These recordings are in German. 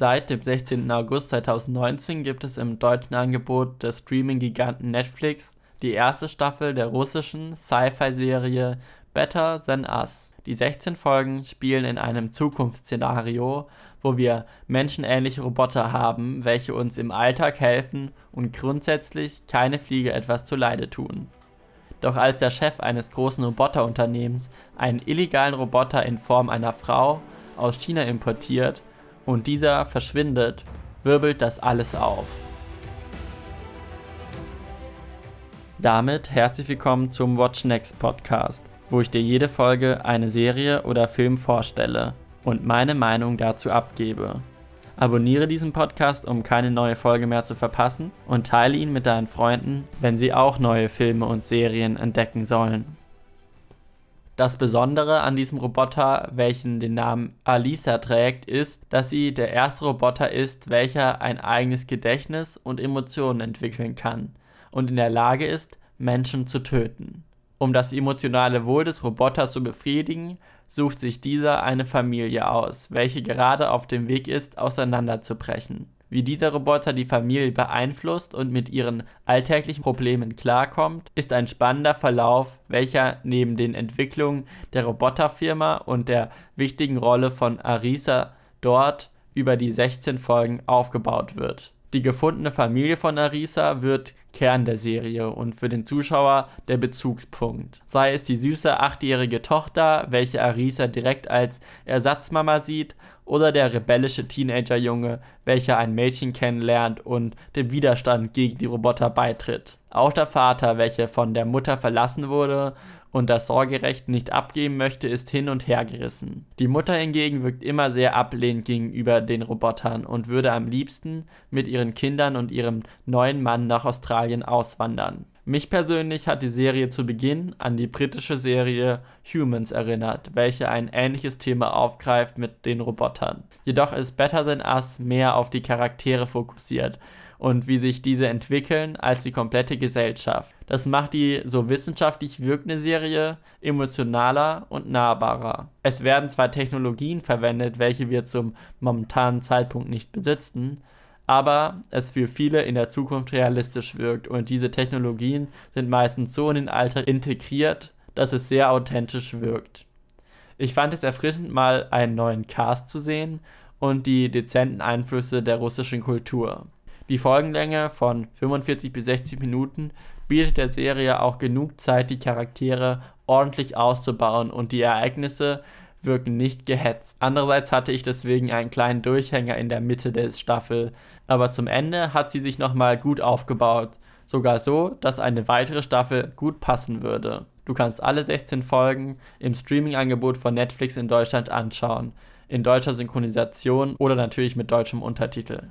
Seit dem 16. August 2019 gibt es im deutschen Angebot des Streaming-Giganten Netflix die erste Staffel der russischen Sci-Fi-Serie Better Than Us. Die 16 Folgen spielen in einem Zukunftsszenario, wo wir menschenähnliche Roboter haben, welche uns im Alltag helfen und grundsätzlich keine Fliege etwas zuleide tun. Doch als der Chef eines großen Roboterunternehmens einen illegalen Roboter in Form einer Frau aus China importiert und dieser verschwindet, wirbelt das alles auf. Damit herzlich willkommen zum Watch Next Podcast, wo ich dir jede Folge eine Serie oder Film vorstelle und meine Meinung dazu abgebe. Abonniere diesen Podcast, um keine neue Folge mehr zu verpassen und teile ihn mit deinen Freunden, wenn sie auch neue Filme und Serien entdecken sollen. Das Besondere an diesem Roboter, welchen den Namen Alisa trägt, ist, dass sie der erste Roboter ist, welcher ein eigenes Gedächtnis und Emotionen entwickeln kann und in der Lage ist, Menschen zu töten. Um das emotionale Wohl des Roboters zu befriedigen, sucht sich dieser eine Familie aus, welche gerade auf dem Weg ist, auseinanderzubrechen. Wie dieser Roboter die Familie beeinflusst und mit ihren alltäglichen Problemen klarkommt, ist ein spannender Verlauf, welcher neben den Entwicklungen der Roboterfirma und der wichtigen Rolle von Arisa dort über die 16 Folgen aufgebaut wird. Die gefundene Familie von Arisa wird Kern der Serie und für den Zuschauer der Bezugspunkt. Sei es die süße achtjährige Tochter, welche Arisa direkt als Ersatzmama sieht, oder der rebellische Teenagerjunge, welcher ein Mädchen kennenlernt und dem Widerstand gegen die Roboter beitritt. Auch der Vater, welcher von der Mutter verlassen wurde und das Sorgerecht nicht abgeben möchte, ist hin und her gerissen. Die Mutter hingegen wirkt immer sehr ablehnend gegenüber den Robotern und würde am liebsten mit ihren Kindern und ihrem neuen Mann nach Australien auswandern. Mich persönlich hat die Serie zu Beginn an die britische Serie Humans erinnert, welche ein ähnliches Thema aufgreift mit den Robotern. Jedoch ist Better Than Us mehr auf die Charaktere fokussiert und wie sich diese entwickeln als die komplette Gesellschaft. Das macht die so wissenschaftlich wirkende Serie emotionaler und nahbarer. Es werden zwar Technologien verwendet, welche wir zum momentanen Zeitpunkt nicht besitzen, aber es für viele in der Zukunft realistisch wirkt und diese Technologien sind meistens so in den Alltag integriert, dass es sehr authentisch wirkt. Ich fand es erfrischend, mal einen neuen Cast zu sehen und die dezenten Einflüsse der russischen Kultur. Die Folgenlänge von 45 bis 60 Minuten bietet der Serie auch genug Zeit, die Charaktere ordentlich auszubauen und die Ereignisse wirken nicht gehetzt. Andererseits hatte ich deswegen einen kleinen Durchhänger in der Mitte der Staffel, aber zum Ende hat sie sich nochmal gut aufgebaut. Sogar so, dass eine weitere Staffel gut passen würde. Du kannst alle 16 Folgen im Streaming-Angebot von Netflix in Deutschland anschauen, in deutscher Synchronisation oder natürlich mit deutschem Untertitel.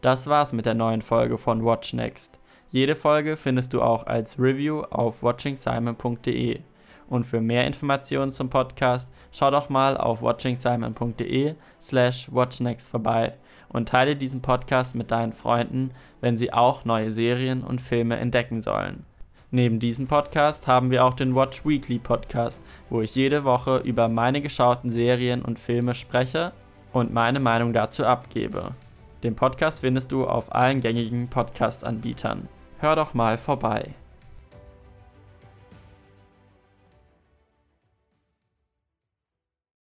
Das war's mit der neuen Folge von Watch Next. Jede Folge findest du auch als Review auf watchingsimon.de. Und für mehr Informationen zum Podcast schau doch mal auf watchingsimon.de slash watchnext vorbei und teile diesen Podcast mit deinen Freunden, wenn sie auch neue Serien und Filme entdecken sollen. Neben diesem Podcast haben wir auch den Watch Weekly Podcast, wo ich jede Woche über meine geschauten Serien und Filme spreche und meine Meinung dazu abgebe. Den Podcast findest du auf allen gängigen Podcast-Anbietern. Hör doch mal vorbei.